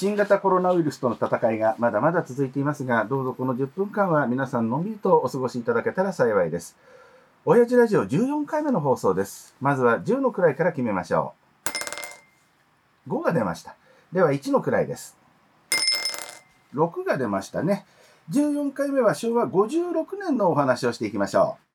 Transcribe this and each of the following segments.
新型コロナウイルスとの戦いがまだまだ続いていますが、どうぞこの10分間は皆さんのんびりとお過ごしいただけたら幸いです。親父ラジオ14回目の放送です。まずは10の位から決めましょう。5が出ました。では1の位です。6が出ましたね。14回目は昭和56年のお話をしていきましょう。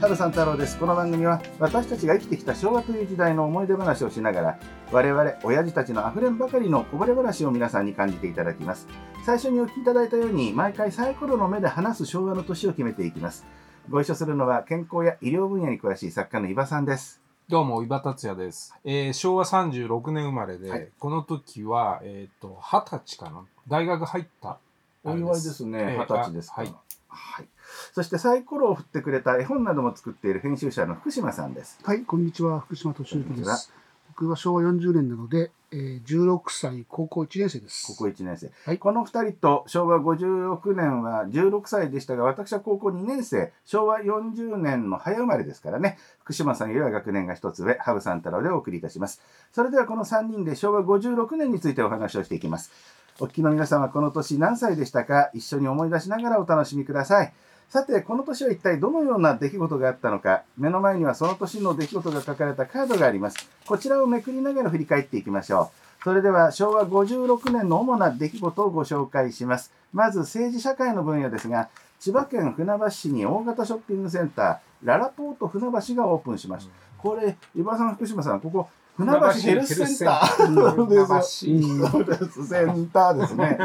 春さん太郎です。この番組は私たちが生きてきた昭和という時代の思い出話をしながら我々親父たちのあふれんばかりのこぼれ話を皆さんに感じていただきます。最初にお聞きいただいたように毎回サイコロの目で話す昭和の年を決めていきます。ご一緒するのは健康や医療分野に詳しい作家の伊庭さんです。どうも、伊庭達也です。えー昭和36年生まれで、はいこの時は、えっ、と、二十歳かな？大学入った。お祝いですね。えー二十歳ですか？ら。はい。はい。そしてサイコロを振ってくれた絵本なども作っている編集者の福島さんです。はい、こんにちは。福島敏之です。僕は昭和40年なので、えー、16歳、高校1年生です。高校1年生。はいこの2人と昭和56年は16歳でしたが、私は高校2年生、昭和40年の早生まれですからね、福島さんよりは学年が一つ上、羽生さん太郎でお送りいたします。それではこの3人で昭和56年についてお話をしていきます。お聞きの皆様、この年何歳でしたか？一緒に思い出しながらお楽しみください。さて、この年は一体どのような出来事があったのか、目の前にはその年の出来事が書かれたカードがあります。こちらをめくりながら振り返っていきましょう。それでは昭和56年の主な出来事をご紹介します。まず政治社会の分野ですが、千葉県船橋市に大型ショッピングセンター、ララポート船橋がオープンしました。これ、伊庭さん、福島さん、ここ、船橋ヘルスセンターですセンターですね。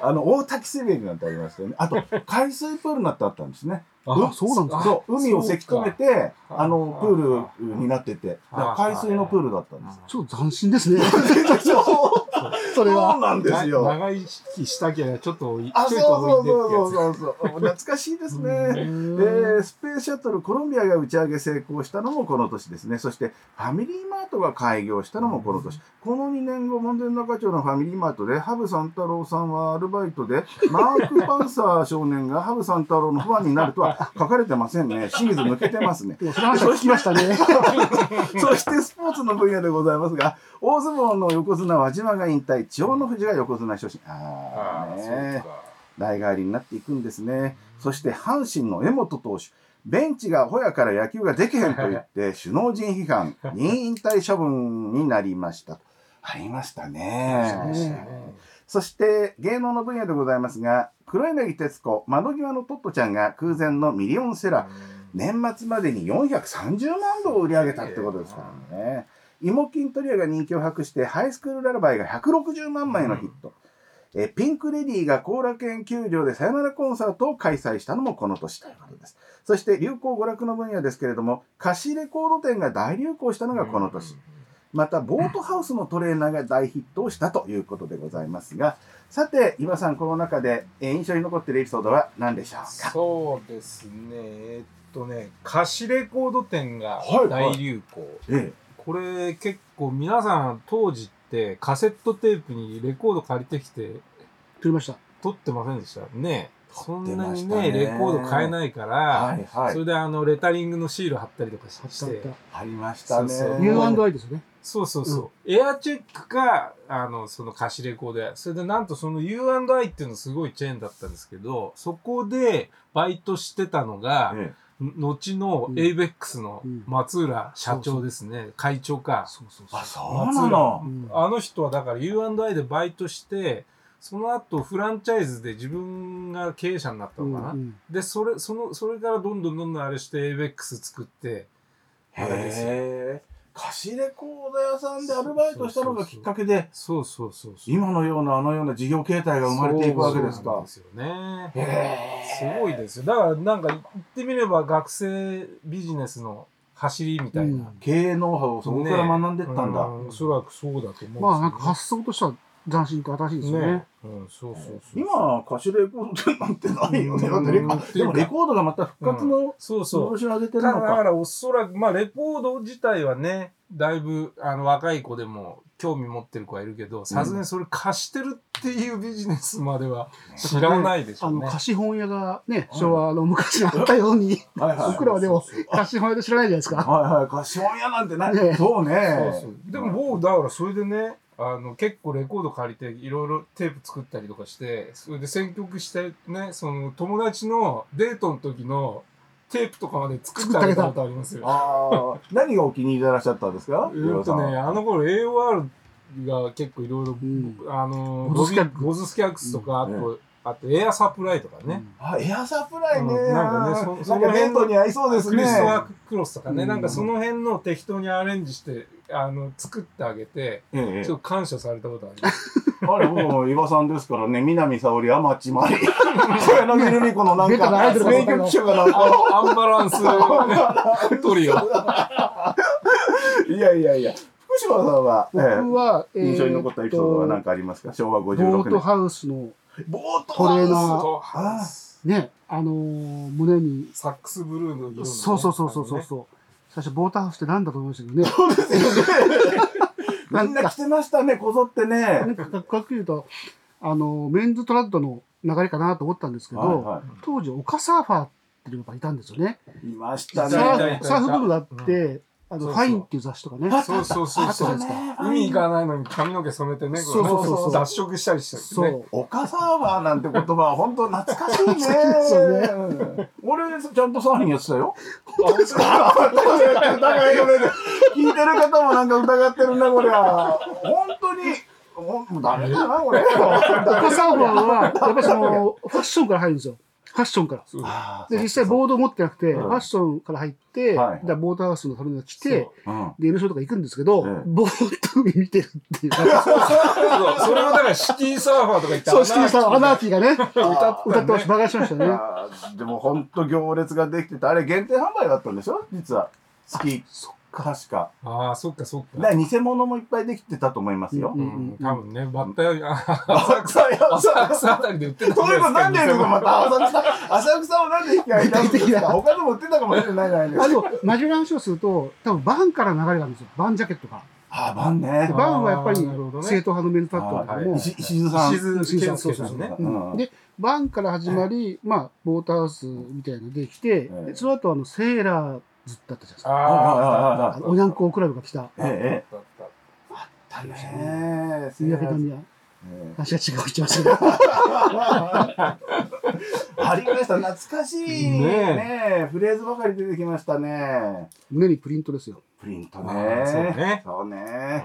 あの、大滝セベリなんてありましたよね。あと、海水プールなんてあったんですね。あそうなんですか海をせき止めて、かあの、プールになってて、海水のプールだったんです。ちょっと斬新ですね。そうそうそれは。なんですよ。長生きしたきゃちょっと、あ、そうそう置いてってやつそうそうそう。懐かしいですね。ええースペースシャトルコロンビアが打ち上げ成功したのもこの年ですね。そしてファミリーマートが開業したのもこの年。この2年後、門前仲町のファミリーマートで、ハブ三太郎さんはアルバイトで、マーク・パンサー少年がハブ三太郎のファンになるとは書かれてませんね。清水抜けてますね。聞きましたね。そしてスポーツの分野でございますが、大相撲の横綱輪島が引退、千代の富士が横綱昇進。ああね。代替わりになっていくんですね。そして阪神の江本投手。ベンチがアホやから野球ができへんと言って、首脳陣批判、任意引退処分になりました。ありましたね。そして芸能の分野でございますが、黒柳徹子、窓際のトットちゃんが空前のミリオンセラー。年末までに430万部を売り上げたってことですからね。イモ欽トリオが人気を博して、ハイスクールララバイが160万枚のヒット。えーピンク・レディーが後楽園球場でさよならコンサートを開催したのもこの年ということです。そして流行娯楽の分野ですけれども、貸しレコード店が大流行したのがこの年。また、ボートハウスのトレーナーが大ヒットをしたということでございますが、さて、岩さん、この中で、えー印象に残っているエピソードは何でしょうか？そうですね。えっとね、貸しレコード店がはいはい大流行。えこれ結構皆さん当時ってカセットテープにレコード借りてきて撮りました。撮ってませんでした？ね。そんなにねね、レコード買えないから、はいはいそれであの、レタリングのシール貼ったりとかして、ありましたね。そうそうた。U&I ですよね。そうそうそう。エアチェックか、あの、その貸しレコードや。それでなんとその U&I っていうのすごいチェーンだったんですけど、そこでバイトしてたのが、え後のうん ABEX のうん松浦社長ですね。会長か。そうそうえあ、そそうなの？う。うんあの人はだから U&I でバイトして、その後フランチャイズで自分が経営者になったのかな？うんうんで、それ、その、それからどんどんどんどんあれして ABEX 作って、あれですよへえ。貸しレコード屋さんでアルバイトしたのがきっかけで、そうそうそう。今のようなあのような事業形態が生まれていくわけですかそうなんで。すよね。すごいですよ。だからなんか言ってみれば学生ビジネスの走りみたいな。うん経営ノウハウをそこから学んでったんだ。うおそらくそうだと思うね。まあなんか発想としては斬新と新しいですよね。ね。うん、そうそうそう。今、貸しレコード店なんてないよね。だってレコうんでもレコードがまた復活のそうそう。調子を上げてるだのか。からおそらく、まあレコード自体はね、だいぶあの若い子でも興味持ってる子はいるけどさすがにそれ貸してるっていうビジネスまでは知らないでしょあの、うね。貸本屋がね、うん昭和の昔にあったように、はいはい 僕らはでもそうそう貸本屋で知らないじゃないですか。はいはい。貸本屋なんてな、ねそうね。そうそうでも僕だからそれでねあの結構レコード借りていろいろテープ作ったりとかしてそれで選曲してねその友達のデートの時のテープとかまで作ってあげたことありますよ。ああ、何がお気に入りでいらっしゃったんですか？えーっとね、あの頃 AOR が結構いろいろん。あのボズスキャック。ボズスキャックスとか、あうん。と、あとエアサプライとかね、あ、エアサプライね。うんなんかねそのかデートに合いそうですね。クリストワーククロスとかね、うん。なんかその辺の適当にアレンジしてあの作ってあげて、ええちょっと感謝されたことあります。あれ、もう、伊庭さんですからね、南沙織、天地真理、小柳ルミ子のなんか、名曲者がなんか、あアンバランス トリオ。いやいやいや、福島さんは、え僕は、え印象に残ったエピソードは何かありますか？昭和56年。ボートハウスの、ボートトレーナー。あね、あのー胸に、サックスブルーの色のねそうそうそうそうそうそう、最初ボートハウスって何だと思いましたけどね。そうですよね。みんな来てましたね、こぞってね。なんかかっこよく言うと、あの、メンズトラッドの流れかなと思ったんですけど、はいは当時、オカサーファーっていうのがいたんですよね。い。いましたね。サーフブームがあって、あの、そうそうファインっていう雑誌とかね。そうそうそうそうないですか。海行かないのに髪の毛染めてね、そうそうそうそう脱色したりしてね。そう。オカサーファーなんて言葉は本当懐かしいね。俺、ちゃんとサーフィンやってたよ。あ本当ですか疑いの目で聞いてる方もなんか疑ってるな、こりゃ。本当に。もうダメだな、これ。オカサーファーは、やっぱりその、ファッションから入るんですよ。ファッションから。で、実際ボードを持ってなくて、うん。ファッションから入って、はいじゃあボートハウスのために来て、う。ん。で、N ショーとか行くんですけど、ええ。ボート海見てるっていう。そう。それはだからシティサーファーとか言ってそう、シティさん、アナーキーがね、歌ってました、バカしましたね。でも本当行列ができてて、あれ限定販売だったんでしょ？実は。月。確か。ああ、そっかそっか。だから偽物もいっぱいできてたと思いますよう。うん、多分ね、バッタより、あ浅草や浅草あたりで売ってたそういうことなんで言うのまた浅草、浅草をなんで引き合いたんです具体的なか他でも売ってたかもしれないじゃないですか。あでも、マジュランショーすると、多分バンから流れがあるんですよ。バンジャケットが。あ、バンでね。バンはやっぱり正統派のメンズタットだけども、はい石石津さん。石津さんね。うんで、バンから始まり、まあ、ボートハウスみたいなのできて、その後、あの、セーラーズだったじゃないですか。ああのおにゃんこクラブが来た。ええ、えあったあっえ。だね夕焼けの宮。え話が違う言ってましたけど。え ありました。懐かしいねねフレーズばかり出てきましたね。胸にプリントですよ。プリントね。ねそうたね。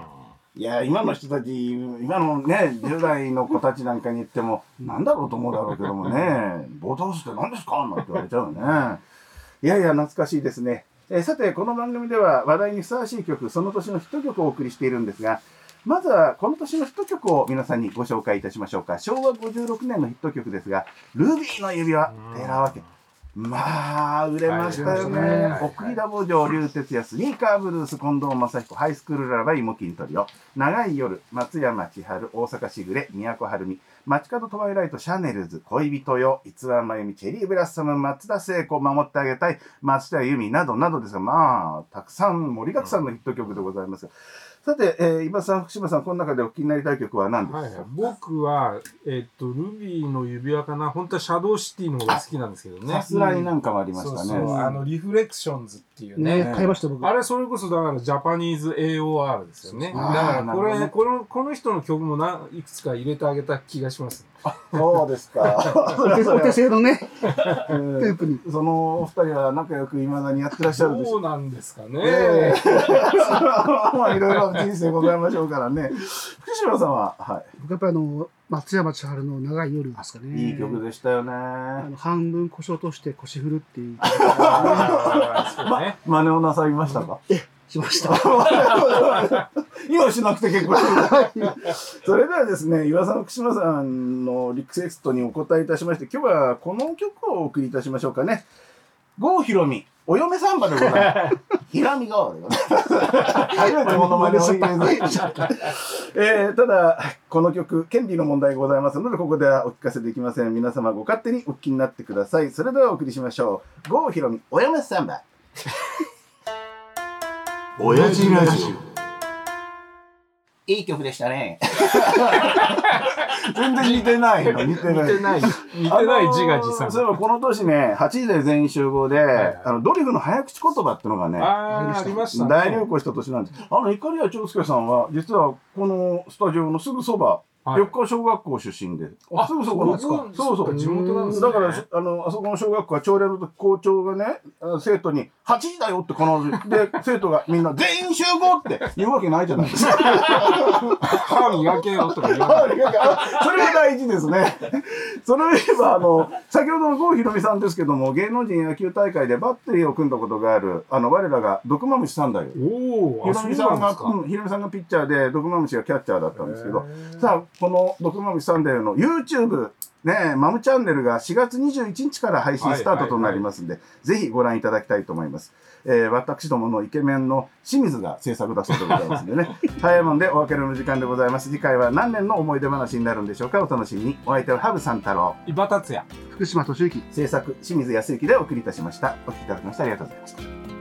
いや、今の人たち、今のね、10代の子たちなんかに言っても、なんだろうと思うだろうけどもね、ボートハウスって何ですか？なんて言われちゃうよね。いやいや、懐かしいですね。えさて、この番組では話題にふさわしい曲、その年のヒット曲をお送りしているんですが、まずはこの年のヒット曲を皆さんにご紹介いたしましょうか。昭和56年のヒット曲ですが、ルビーの指輪、寺脇。まあ、売れましたよねましたね。奥井田坊城、竜哲也、スニーカーブルース、近藤正彦、ハイスクールララバイ、モキントリオ、長い夜、松山千春、大阪しぐれ、都はるみ、街角トワイライト、シャネルズ、恋人よ、逸話真由美、チェリーブラッサム、松田聖子、守ってあげたい、松田由美などなどですが、まあ、たくさん、盛りだくさんのヒット曲でございます。さて、えー、今さん、福島さん、この中でお気になりたい曲は何ですか、はいはい、僕は、えっと、ルビーの指輪かな。本当はシャドウシティの方が好きなんですけどね。さすらいなんかもありましたね。そうそう、あの、リフレクションズっていうね。ね、買いました僕。あれ、それこそだから、ジャパニーズ AOR ですよね。だから、これ、なるほどねこの、この人の曲もないくつか入れてあげた気がします。そうですか。お手 製のね、うんテープに。そのお二人は仲良く未だにやってらっしゃるでしょそうなんですかね。ええ まあいろいろ人生ございましょうからね。福島さんは、は僕やっぱりあの、松山千春の長い夜ですかね。い、いい曲でしたよね。あの半分腰落として腰振るっていう、あーそうね。真似をなさいましたか？しました。今しなくて結構 それではですね、岩佐の福島さんのリクエストにお答えいたしまして、今日はこの曲をお送りいたしましょうかね。郷ひろみ、お嫁サンバでございます。ひらみ郷でございます。初めてモノマネをえーただ、この曲、権利の問題がございますので、ここではお聞かせできません。皆様ご勝手にお聞きになってください。それではお送りしましょう。郷ひろみ、お嫁サンバ。親父ラジオ。いい曲でしたね。全然似てないの、似てない。似てない。似てない自画自賛。そういえばこの年ね、8時で全員集合で、はいあのドリフの早口言葉ってのがね、ああ、ありましたね。大流行した年なんです。あの、怒りや長介さんは、実はこのスタジオのすぐそば、はい緑川小学校出身で、あそこの、そうなんですかそうそう。地元なんですね。だから、あの、あそこの小学校は朝礼の時校長がね、あ生徒に、8時だよって必ず、で、生徒がみんな全員集合って言うわけないじゃないですか。歯磨けよとか言わない。それが大事ですね。それを言えば、あの、先ほどの郷ひろみさんですけども、芸能人野球大会でバッテリーを組んだことがある、あの、我らが毒マムシさんだよ。おお、ひろみさんが、ひろみさんがピッチャーで、毒マムシがキャッチャーだったんですけど、さあ、この毒マムシサンデーの YouTube、ね、マムチャンネルが4月21日から配信スタートとなりますんで、ぜひご覧いただきたいと思います。えー私どものイケメンの清水が制作だそうでございますんでね。早いもんでお別れの時間でございます。次回は何年の思い出話になるんでしょうかお楽しみに。お相手はハブさん太郎。伊庭達也。福島敏之。制作清水康之でお送りいたしました。お聞きいただきましてありがとうございました。